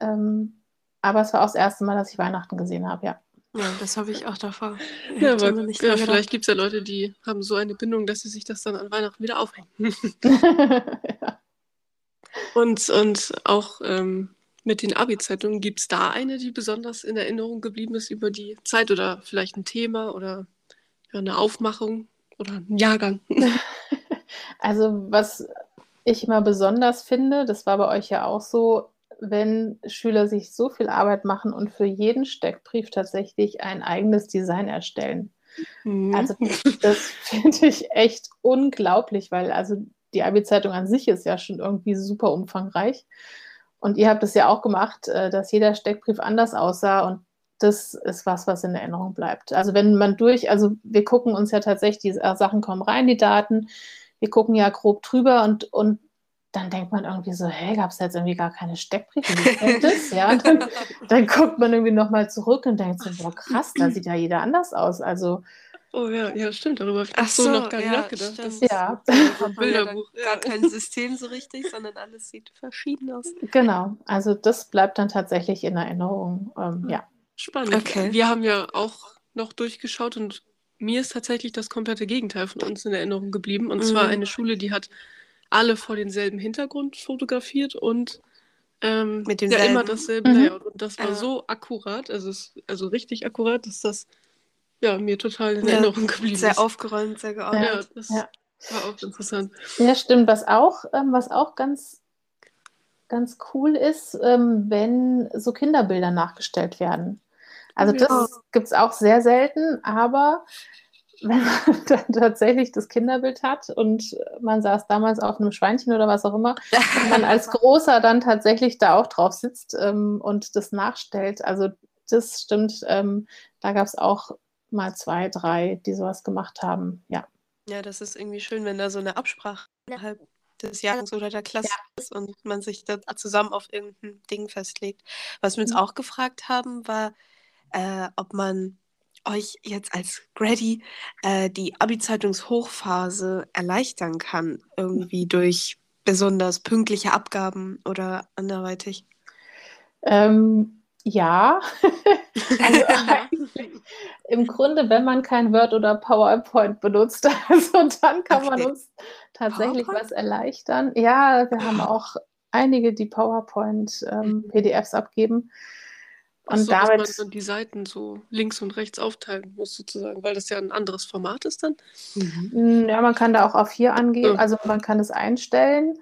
Ähm, aber es war auch das erste Mal, dass ich Weihnachten gesehen habe, ja. Ja, das habe ich auch davor. Ja, aber ja, vielleicht gibt es ja Leute, die haben so eine Bindung, dass sie sich das dann an Weihnachten wieder aufhängen. [LAUGHS] [LAUGHS] Und, und auch ähm, mit den Abi-Zeitungen, gibt es da eine, die besonders in Erinnerung geblieben ist über die Zeit oder vielleicht ein Thema oder ja, eine Aufmachung oder ein Jahrgang? [LAUGHS] Also was ich immer besonders finde, das war bei euch ja auch so, wenn Schüler sich so viel Arbeit machen und für jeden Steckbrief tatsächlich ein eigenes Design erstellen. Mhm. Also [LAUGHS] das finde ich echt unglaublich, weil also die Abi-Zeitung an sich ist ja schon irgendwie super umfangreich. Und ihr habt es ja auch gemacht, äh, dass jeder Steckbrief anders aussah und das ist was, was in Erinnerung bleibt. Also wenn man durch, also wir gucken uns ja tatsächlich, die Sachen kommen rein, die Daten, wir gucken ja grob drüber und, und dann denkt man irgendwie so, hey, gab es jetzt irgendwie gar keine Steckbriefe? Wie das? Ja, dann, [LAUGHS] dann guckt man irgendwie nochmal zurück und denkt so, boah, krass, da sieht ja jeder anders aus. Also Oh ja, ja, stimmt, darüber habe ich Ach so, so, noch gar nicht ja, nachgedacht. stimmt. Das ist Ja, hat man ja Bilderbuch, gar ja. kein System so richtig, sondern alles sieht verschieden aus. genau. Also das bleibt dann tatsächlich in Erinnerung. Ähm, ja. spannend. Okay. Wir haben ja auch noch durchgeschaut und mir ist tatsächlich das komplette Gegenteil von uns in Erinnerung geblieben. Und zwar Mhm. eine Schule, die hat alle vor denselben Hintergrund fotografiert und ähm, Mit ja demselben? immer dasselbe Mhm. Layout. Und das war Ja. so akkurat, also, also richtig akkurat, dass das ja, mir total in Ja, Erinnerung geblieben Sehr ist. aufgeräumt, sehr Ja, geordnet. das Ja. war auch interessant. Ja, stimmt. Was auch, ähm, was auch ganz, ganz cool ist, ähm, wenn so Kinderbilder nachgestellt werden. Also Ja. das gibt es auch sehr selten, aber wenn man [LAUGHS] dann tatsächlich das Kinderbild hat und man saß damals auf einem Schweinchen oder was auch immer, [LAUGHS] und man als Großer dann tatsächlich da auch drauf sitzt ähm, und das nachstellt. Also das stimmt, ähm, da gab es auch mal zwei, drei, die sowas gemacht haben. Ja. Ja, das ist irgendwie schön, wenn da so eine Absprache innerhalb des Jahres oder der Klasse ist und man sich da zusammen auf irgendein Ding festlegt. Was wir uns Mhm. auch gefragt haben, war, äh, ob man euch jetzt als Grady äh, die Abi-Zeitungshochphase erleichtern kann, irgendwie durch besonders pünktliche Abgaben oder anderweitig. Ähm, ja. [LAUGHS] also eigentlich [LAUGHS] im Grunde, wenn man kein Word oder PowerPoint benutzt, [LAUGHS] also dann kann man Okay. uns tatsächlich PowerPoint? was erleichtern. Ja, wir haben auch einige, die PowerPoint ähm, PDFs abgeben. Und so, dass man damit, dann die Seiten so links und rechts aufteilen muss, sozusagen, weil das ja ein anderes Format ist dann. Mm, ja, man kann da auch auf hier angeben, Ja. also man kann es einstellen,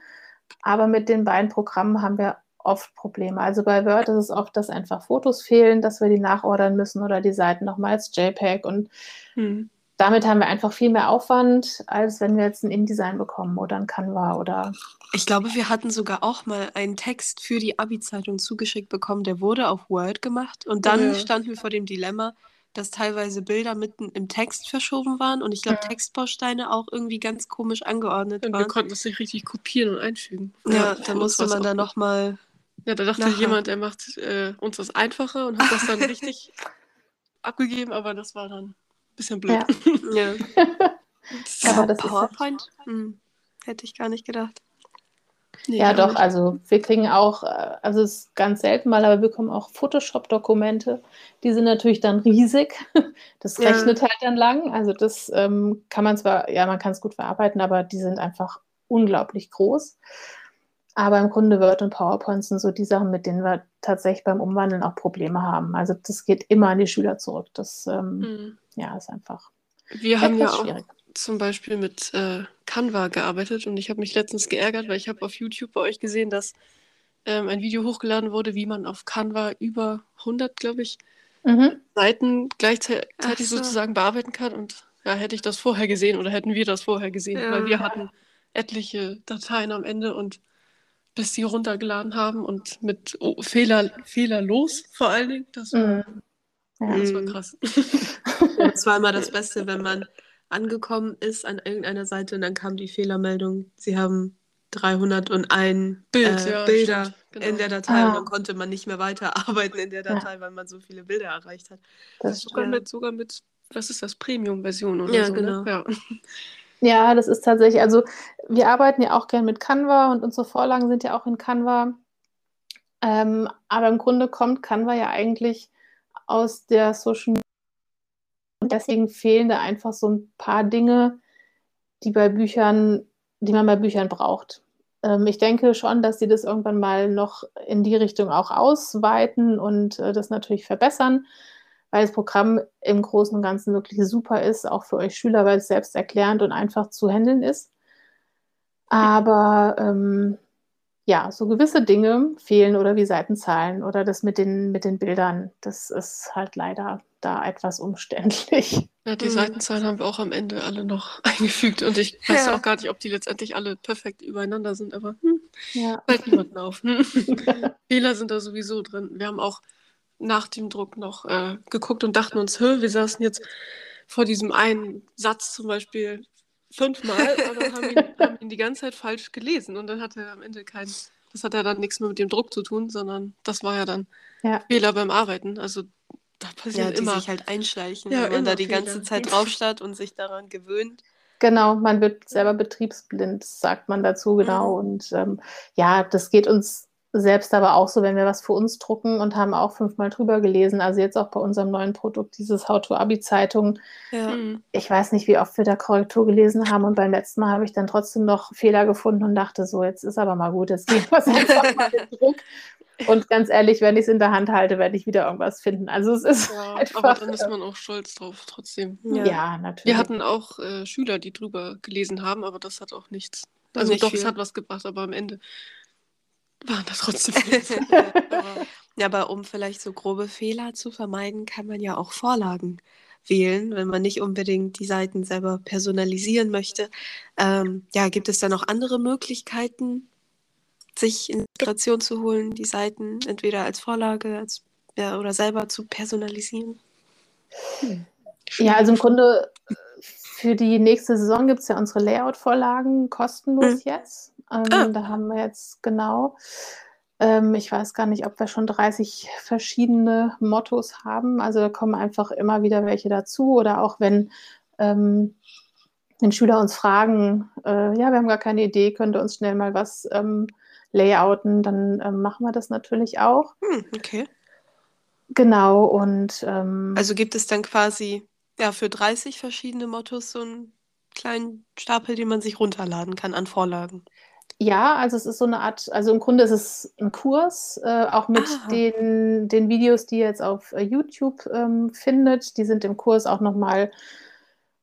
aber mit den beiden Programmen haben wir oft Probleme. Also bei Word ist es oft, dass einfach Fotos fehlen, dass wir die nachordern müssen oder die Seiten nochmal als JPEG und Hm. damit haben wir einfach viel mehr Aufwand, als wenn wir jetzt ein InDesign bekommen oder ein Canva oder Ich glaube, wir hatten sogar auch mal einen Text für die Abi-Zeitung zugeschickt bekommen, der wurde auf Word gemacht und dann Ja. standen wir vor dem Dilemma, dass teilweise Bilder mitten im Text verschoben waren und ich glaube, Ja. Textbausteine auch irgendwie ganz komisch angeordnet Und wir waren. konnten das nicht richtig kopieren und einfügen. Ja, für da musste man dann nochmal. Ja, da dachte nachher. jemand, er macht äh, uns das einfacher und hat das dann [LAUGHS] richtig abgegeben, aber das war dann ein bisschen blöd. [LAUGHS] Ja. Ja. Aber das ist PowerPoint? Hm, hätte ich gar nicht gedacht. Nee, Ja, doch, nicht. also wir kriegen auch, äh, also es ist ganz selten mal, aber wir bekommen auch Photoshop-Dokumente. Die sind natürlich dann riesig. [LAUGHS] Das Ja. rechnet halt dann lang. Also das ähm, kann man zwar, ja, man kann es gut verarbeiten, aber die sind einfach unglaublich groß. Aber im Grunde Word und PowerPoint sind so die Sachen, mit denen wir tatsächlich beim Umwandeln auch Probleme haben. Also das geht immer an die Schüler zurück. Das ähm, Hm. ja, ist einfach Wir haben ja auch schwierig. zum Beispiel mit äh, Canva gearbeitet und ich habe mich letztens geärgert, weil ich habe auf YouTube bei euch gesehen, dass ähm, ein Video hochgeladen wurde, wie man auf Canva über 100, glaube ich, Mhm. Seiten gleichzeitig so. sozusagen bearbeiten kann. Und ja, hätte ich das vorher gesehen oder hätten wir das vorher gesehen, Ja. weil wir hatten etliche Dateien am Ende und bis die runtergeladen haben und mit oh, Fehler, fehlerlos vor allen Dingen. Das war, Mhm. Ja. das war Mhm. krass. [LAUGHS] Ja, das war immer das [LAUGHS] Beste, wenn man angekommen ist an irgendeiner Seite und dann kam die Fehlermeldung, sie haben 301 Bild, äh, ja, Bilder stimmt, genau. in der Datei Ah. und dann konnte man nicht mehr weiterarbeiten in der Datei, weil man so viele Bilder erreicht hat. Das Sogar Ja. mit, sogar mit, was ist das, Premium-Version oder Ja, so. genau. Ne? Ja. [LAUGHS] Ja, das ist tatsächlich, also wir arbeiten ja auch gern mit Canva und unsere Vorlagen sind ja auch in Canva. Ähm, aber im Grunde kommt Canva ja eigentlich aus der Social Media und deswegen fehlen da einfach so ein paar Dinge, die bei Büchern, die man bei Büchern braucht. Ähm, ich denke schon, dass sie das irgendwann mal noch in die Richtung auch ausweiten und äh, das natürlich verbessern weil das Programm im Großen und Ganzen wirklich super ist, auch für euch Schüler, weil es selbst erklärend und einfach zu handeln ist. Aber ähm, ja, so gewisse Dinge fehlen oder wie Seitenzahlen oder das mit den, mit den Bildern, das ist halt leider da etwas umständlich. Ja, die Mhm. Seitenzahlen haben wir auch am Ende alle noch [LAUGHS] eingefügt und ich weiß Ja. auch gar nicht, ob die letztendlich alle perfekt übereinander sind, aber hm, Ja. fällt niemandem auf. Hm. [LAUGHS] [LAUGHS] Fehler sind da sowieso drin. Wir haben auch nach dem Druck noch äh, geguckt und dachten uns, hö, wir saßen jetzt vor diesem einen Satz zum Beispiel fünfmal, [LAUGHS] aber haben ihn, haben ihn die ganze Zeit falsch gelesen und dann hat er am Ende keinen, das hat ja dann nichts mehr mit dem Druck zu tun, sondern das war ja dann Ja. Fehler beim Arbeiten. Also da passiert ja, die immer. sich halt einschleichen, ja, wenn man da die Fehler. ganze Zeit draufstarrt und sich daran gewöhnt. Genau, man wird selber betriebsblind, sagt man dazu, genau. Mhm. Und ähm, ja, das geht uns selbst aber auch so, wenn wir was für uns drucken und haben auch fünfmal drüber gelesen. Also jetzt auch bei unserem neuen Produkt, dieses How-to-Abi-Zeitung. Ja. Mhm. Ich weiß nicht, wie oft wir da Korrektur gelesen haben und beim letzten Mal habe ich dann trotzdem noch Fehler gefunden und dachte so, jetzt ist aber mal gut, jetzt gehen wir einfach mal den [LAUGHS] Druck. Und ganz ehrlich, wenn ich es in der Hand halte, werde ich wieder irgendwas finden. Also es ist ja, [LAUGHS] einfach, aber dann ist man auch stolz drauf trotzdem. Ja, ja natürlich. Wir hatten auch äh, Schüler, die drüber gelesen haben, aber das hat auch nichts. Also nicht doch, viel. es hat was gebracht, aber am Ende waren das trotzdem [LAUGHS] ja, aber um vielleicht so grobe Fehler zu vermeiden, kann man ja auch Vorlagen wählen, wenn man nicht unbedingt die Seiten selber personalisieren möchte. Ähm, ja, gibt es da noch andere Möglichkeiten, sich Inspiration zu holen, die Seiten entweder als Vorlage als, ja, oder selber zu personalisieren? Hm. Ja, also im Grunde für die nächste Saison gibt es ja unsere Layout-Vorlagen kostenlos hm. jetzt. Ähm, ah. Da haben wir jetzt genau, ähm, ich weiß gar nicht, ob wir schon 30 verschiedene Mottos haben. Also da kommen einfach immer wieder welche dazu oder auch wenn, ähm, wenn Schüler uns fragen, äh, ja, wir haben gar keine Idee, könnt ihr uns schnell mal was ähm, layouten, dann ähm, machen wir das natürlich auch. Hm, okay. Genau, und ähm, also gibt es dann quasi ja für 30 verschiedene Mottos so einen kleinen Stapel, den man sich runterladen kann an Vorlagen. Ja, also es ist so eine Art, also im Grunde ist es ein Kurs, äh, auch mit den, den Videos, die ihr jetzt auf äh, YouTube ähm, findet. Die sind im Kurs auch nochmal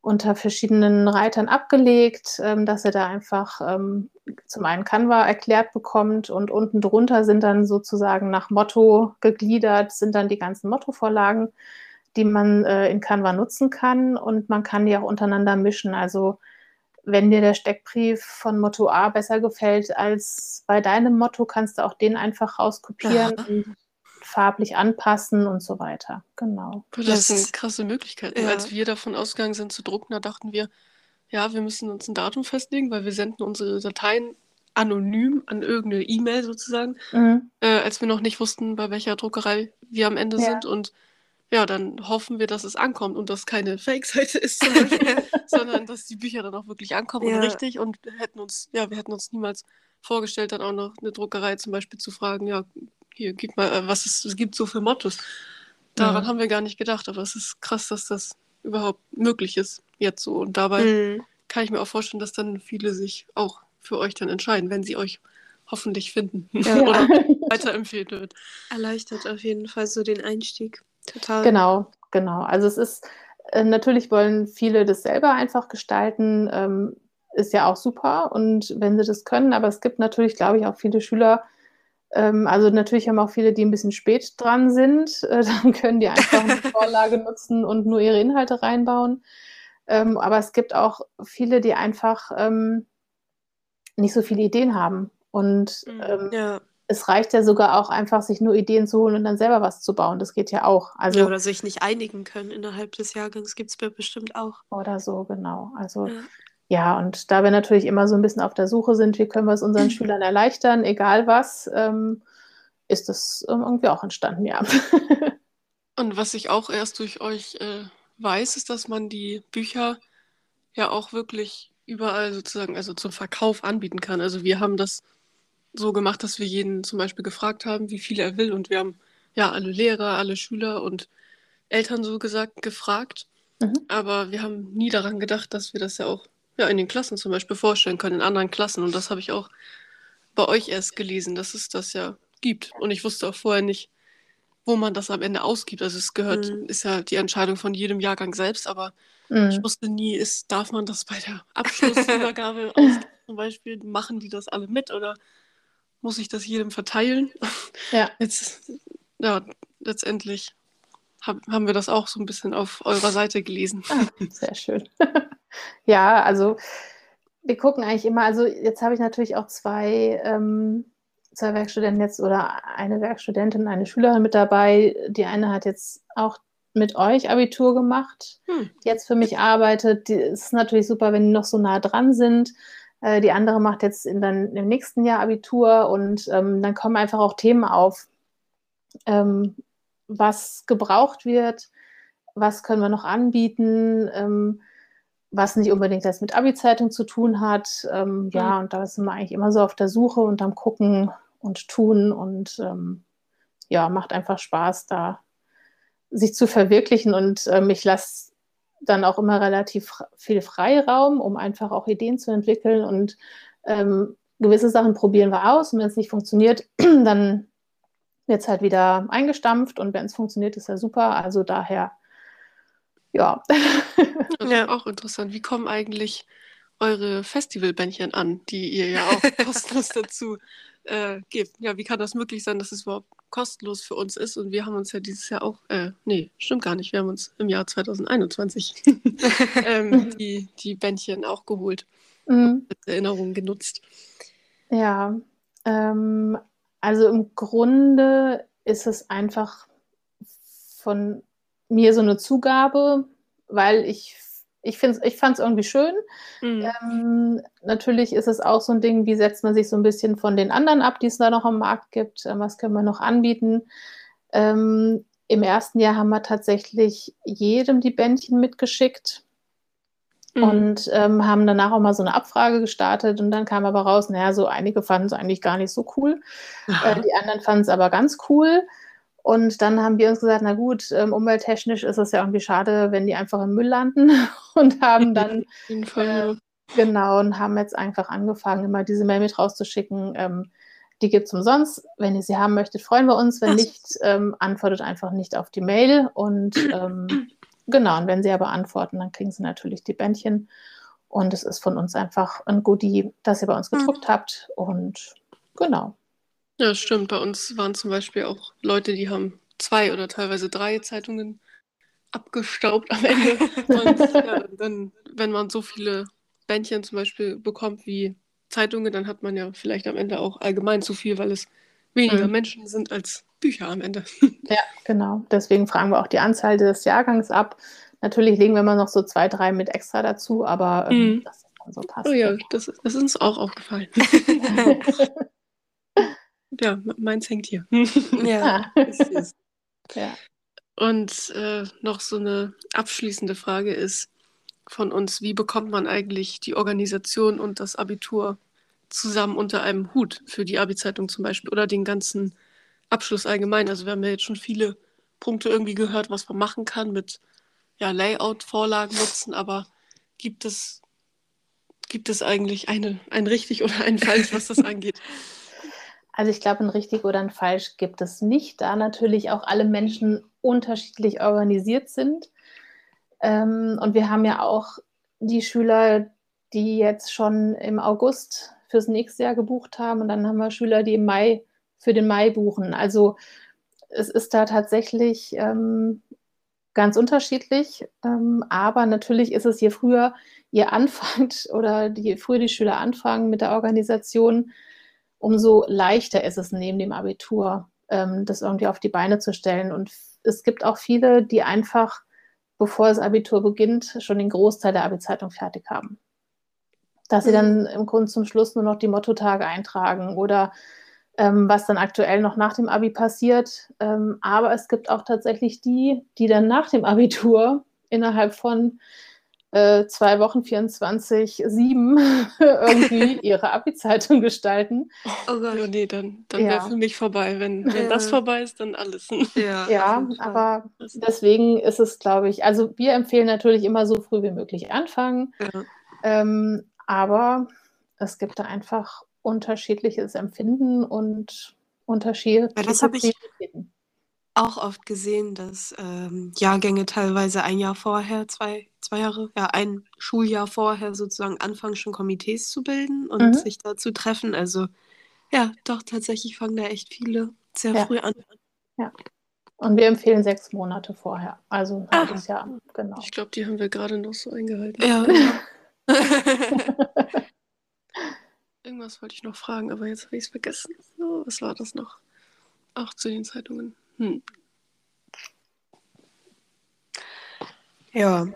unter verschiedenen Reitern abgelegt, ähm, dass ihr da einfach ähm, zum einen Canva erklärt bekommt und unten drunter sind dann sozusagen nach Motto gegliedert, sind dann die ganzen Mottovorlagen, die man äh, in Canva nutzen kann und man kann die auch untereinander mischen. Also wenn dir der Steckbrief von Motto A besser gefällt als bei deinem Motto, kannst du auch den einfach rauskopieren ja. und farblich anpassen und so weiter. Genau. Das, sind krasse Möglichkeiten. Ja. Als wir davon ausgegangen sind zu drucken, da dachten wir, ja, wir müssen uns ein Datum festlegen, weil wir senden unsere Dateien anonym an irgendeine E-Mail sozusagen, mhm. äh, als wir noch nicht wussten, bei welcher Druckerei wir am Ende ja. sind und ja, dann hoffen wir, dass es ankommt und dass keine Fake-Seite ist, [LAUGHS] sondern dass die Bücher dann auch wirklich ankommen ja. und richtig. Und wir hätten uns, ja, wir hätten uns niemals vorgestellt, dann auch noch eine Druckerei zum Beispiel zu fragen, ja, hier, gib mal, äh, was es, es gibt so für Mottos. Daran ja. haben wir gar nicht gedacht, aber es ist krass, dass das überhaupt möglich ist, jetzt so. Und dabei mhm. kann ich mir auch vorstellen, dass dann viele sich auch für euch dann entscheiden, wenn sie euch hoffentlich finden ja. [LAUGHS] oder [LAUGHS] weiterempfehlen wird. Erleichtert auf jeden Fall so den Einstieg. Total. Genau, genau. Also es ist, äh, natürlich wollen viele das selber einfach gestalten, ähm, ist ja auch super und wenn sie das können, aber es gibt natürlich, glaube ich, auch viele Schüler, ähm, also natürlich haben auch viele, die ein bisschen spät dran sind, [LAUGHS] äh, dann können die einfach eine [LAUGHS] Vorlage nutzen und nur ihre Inhalte reinbauen. Ähm, aber es gibt auch viele, die einfach ähm, nicht so viele Ideen haben und mhm. ähm, ja es reicht ja sogar auch einfach, sich nur Ideen zu holen und dann selber was zu bauen. Das geht ja auch. Also, ja, oder sich nicht einigen können innerhalb des Jahrgangs gibt es bestimmt auch. Oder so, genau. Also ja. ja. und da wir natürlich immer so ein bisschen auf der Suche sind, wie können wir es unseren [CLEARS THROAT] Schülern erleichtern, egal was, ähm, ist das ähm, irgendwie auch entstanden, ja. [LAUGHS] und was ich auch erst durch euch äh, weiß, ist, dass man die Bücher ja auch wirklich überall sozusagen, also zum Verkauf anbieten kann. Also wir haben das so gemacht, dass wir jeden zum Beispiel gefragt haben, wie viel er will. Und wir haben ja alle Lehrer, alle Schüler und Eltern so gesagt gefragt. Mhm. Aber wir haben nie daran gedacht, dass wir das ja auch ja, in den Klassen zum Beispiel vorstellen können, in anderen Klassen. Und das habe ich auch bei euch erst gelesen, dass es das ja gibt. Und ich wusste auch vorher nicht, wo man das am Ende ausgibt. Also es gehört, mhm. ist ja die Entscheidung von jedem Jahrgang selbst, aber mhm. ich wusste nie, ist, darf man das bei der Abschlussübergabe [LAUGHS] ausgeben zum Beispiel? Machen die das alle mit oder muss ich das jedem verteilen. Ja. [LAUGHS] Jetzt, ja, letztendlich hab, haben wir das auch so ein bisschen auf eurer Seite gelesen. Ah, sehr schön. [LAUGHS] ja, also wir gucken eigentlich immer, also jetzt habe ich natürlich auch zwei, ähm, zwei Werkstudenten jetzt oder eine Werkstudentin, eine Schülerin mit dabei. Die eine hat jetzt auch mit euch Abitur gemacht, hm. die jetzt für mich arbeitet. Es ist natürlich super, wenn die noch so nah dran sind. Äh, die andere macht jetzt in dann, im nächsten Jahr Abitur und ähm, dann kommen einfach auch Themen auf, ähm, was gebraucht wird, was können wir noch anbieten, ähm, was nicht unbedingt das mit Abi-Zeitung zu tun hat. Ähm, ja, mhm. und da sind wir eigentlich immer so auf der Suche und am Gucken und Tun und ähm, ja, macht einfach Spaß, da sich zu verwirklichen und ähm, ich lasse dann auch immer relativ viel Freiraum, um einfach auch Ideen zu entwickeln und ähm, gewisse Sachen probieren wir aus und wenn es nicht funktioniert, [CLEARS THROAT] dann wird es halt wieder eingestampft und wenn es funktioniert, ist ja super. Also daher, ja. [LAUGHS] ja, auch interessant. Wie kommen eigentlich eure Festivalbändchen an, die ihr ja auch [LAUGHS] kostenlos dazu äh, gebt? Ja, wie kann das möglich sein, dass es überhaupt kostenlos für uns ist? Und wir haben uns ja dieses Jahr auch, äh, nee, stimmt gar nicht, wir haben uns im Jahr 2021 [LAUGHS] ähm, [LAUGHS] die, die Bändchen auch geholt, mhm. als Erinnerung genutzt. Ja, ähm, also im Grunde ist es einfach von mir so eine Zugabe, weil ich ich, ich fand es irgendwie schön. Mhm. Ähm, natürlich ist es auch so ein Ding, wie setzt man sich so ein bisschen von den anderen ab, die es da noch am Markt gibt. Ähm, was können wir noch anbieten? Ähm, Im ersten Jahr haben wir tatsächlich jedem die Bändchen mitgeschickt mhm. und ähm, haben danach auch mal so eine Abfrage gestartet und dann kam aber raus, naja, so einige fanden es eigentlich gar nicht so cool. Äh, die anderen fanden es aber ganz cool. Und dann haben wir uns gesagt, na gut, ähm, umwelttechnisch ist es ja irgendwie schade, wenn die einfach im Müll landen [LAUGHS] und haben dann äh, genau und haben jetzt einfach angefangen, immer diese Mail mit rauszuschicken. Ähm, die gibt es umsonst. Wenn ihr sie haben möchtet, freuen wir uns. Wenn nicht, ähm, antwortet einfach nicht auf die Mail. Und [CLEARS THROAT] ähm, genau, und wenn sie aber antworten, dann kriegen sie natürlich die Bändchen. Und es ist von uns einfach ein Goodie, dass ihr bei uns gedruckt mhm. habt. Und genau. Ja, stimmt. Bei uns waren zum Beispiel auch Leute, die haben zwei oder teilweise drei Zeitungen abgestaubt am Ende. [LAUGHS] Und ja, dann, wenn man so viele Bändchen zum Beispiel bekommt wie Zeitungen, dann hat man ja vielleicht am Ende auch allgemein zu viel, weil es weniger mhm. Menschen sind als Bücher am Ende. [LAUGHS] Ja, genau. Deswegen fragen wir auch die Anzahl des Jahrgangs ab. Natürlich legen wir mal noch so zwei, drei mit extra dazu, aber ähm, mhm. das ist dann so passt. Oh ja, das, das ist uns auch aufgefallen. [LAUGHS] Ja, meins hängt hier. [LAUGHS] ja. ja. Und äh, noch so eine abschließende Frage ist von uns, wie bekommt man eigentlich die Organisation und das Abitur zusammen unter einem Hut für die Abi-Zeitung zum Beispiel oder den ganzen Abschluss allgemein? Also wir haben ja jetzt schon viele Punkte irgendwie gehört, was man machen kann mit ja, Layout-Vorlagen nutzen, aber gibt es, gibt es eigentlich eine, ein richtig oder ein falsch, was das [LAUGHS] angeht? Also ich glaube, ein richtig oder ein falsch gibt es nicht, da natürlich auch alle Menschen unterschiedlich organisiert sind. Ähm, und wir haben ja auch die Schüler, die jetzt schon im August fürs nächste Jahr gebucht haben. Und dann haben wir Schüler, die im Mai für den Mai buchen. Also es ist da tatsächlich ähm, ganz unterschiedlich. Ähm, aber natürlich ist es, je früher ihr anfangt [LAUGHS] oder je früher die Schüler anfangen mit der Organisation, umso leichter ist es neben dem Abitur, ähm, das irgendwie auf die Beine zu stellen. Und es gibt auch viele, die einfach, bevor das Abitur beginnt, schon den Großteil der Abi-Zeitung fertig haben. Dass sie dann mhm. im Grunde zum Schluss nur noch die Mottotage eintragen oder ähm, was dann aktuell noch nach dem Abi passiert. Ähm, aber es gibt auch tatsächlich die, die dann nach dem Abitur innerhalb von äh, zwei Wochen 24, sieben [LAUGHS] irgendwie [LAUGHS] ihre Abi-Zeitung gestalten. Oh Gott, oh nee, dann, dann ja. wäre für mich vorbei. Wenn, wenn ja. das vorbei ist, dann alles. Ja, [LAUGHS] ja aber deswegen ist es, glaube ich, also wir empfehlen natürlich immer so früh wie möglich anfangen. Ja. Ähm, aber es gibt da einfach unterschiedliches Empfinden und Unterschiede. Ja, das habe ich auch oft gesehen, dass ähm, Jahrgänge teilweise ein Jahr vorher, zwei, zwei Jahre, ja, ein Schuljahr vorher sozusagen anfangen, schon Komitees zu bilden und mhm. sich da zu treffen. Also ja, doch, tatsächlich fangen da echt viele sehr ja. früh an. Ja. Und wir empfehlen sechs Monate vorher. Also ein ah. halbes Jahr, genau. Ich glaube, die haben wir gerade noch so eingehalten. Ja. [LAUGHS] Genau. [LAUGHS] Irgendwas wollte ich noch fragen, aber jetzt habe ich es vergessen. Oh, was war das noch? Auch zu den Zeitungen. Hm. Ja.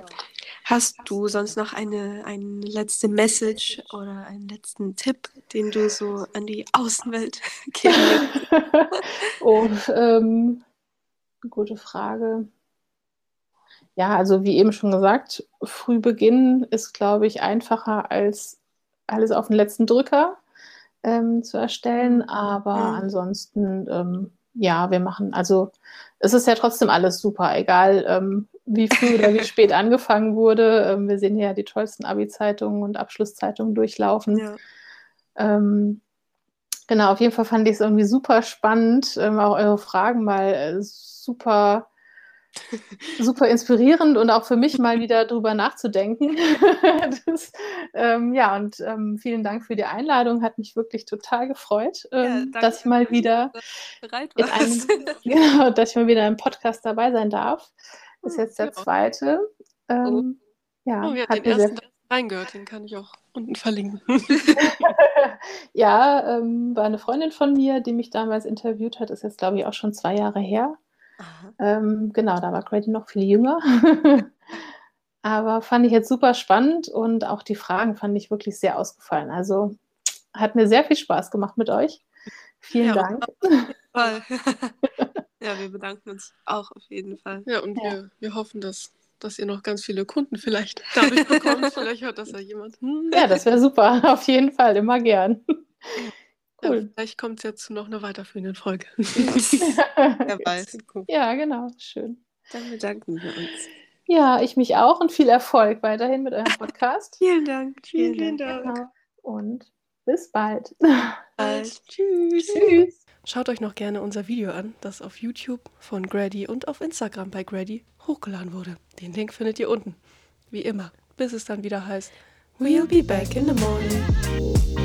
Hast du sonst noch eine, eine letzte Message oder einen letzten Tipp, den du so an die Außenwelt [LAUGHS] geben oh, [LAUGHS] ähm, gute Frage. Ja, also wie eben schon gesagt, Frühbeginn ist, glaube ich, einfacher als alles auf den letzten Drücker ähm, zu erstellen. Aber Mhm. ansonsten, ähm, ja, wir machen, also es ist ja trotzdem alles super, egal ähm, wie früh oder wie spät [LAUGHS] angefangen wurde. Ähm, wir sehen ja die tollsten Abi-Zeitungen und Abschlusszeitungen durchlaufen. Ja. Ähm, genau, auf jeden Fall fand ich es irgendwie super spannend, ähm, auch eure Fragen mal äh, super, [LAUGHS] super inspirierend und auch für mich mal wieder drüber nachzudenken. [LAUGHS] das, ähm, ja, und ähm, vielen Dank für die Einladung, hat mich wirklich total gefreut, ähm, danke, dass ich mal dass wieder bereit in einem, genau, dass ich mal wieder im Podcast dabei sein darf. Ist Hm, jetzt der ja. zweite. Ähm, ja, Oh, wir hat den mir sehr ersten reingehört, den kann ich auch unten verlinken. [LAUGHS] [LAUGHS] ja, ähm, war eine Freundin von mir, die mich damals interviewt hat, ist jetzt, glaube ich, auch schon zwei Jahre her. Ähm, genau, da war Grady noch viel jünger. [LAUGHS] Aber fand ich jetzt super spannend und auch die Fragen fand ich wirklich sehr ausgefallen. Also hat mir sehr viel Spaß gemacht mit euch. Vielen Ja, Dank. Ja, wir bedanken uns auch auf jeden Fall. Ja, und Ja. Wir, wir hoffen, dass, dass ihr noch ganz viele Kunden vielleicht [LAUGHS] dadurch bekommt. [LAUGHS] vielleicht hört das ja jemand. Hm. Ja, das wäre super. [LAUGHS] Auf jeden Fall, immer gern. Ja, Cool. vielleicht kommt es jetzt zu noch einer weiterführenden Folge. Wer weiß. ja, genau. Schön. Dann bedanken wir uns. Ja, ich mich auch und viel Erfolg weiterhin mit eurem Podcast. Vielen Dank. Vielen, vielen Dank. Genau. Und bis bald. Bald. Tschüss. Tschüss. Schaut euch noch gerne unser Video an, das auf YouTube von Grady und auf Instagram bei Grady hochgeladen wurde. Den Link findet ihr unten. Wie immer, bis es dann wieder heißt, We'll be back in the morning.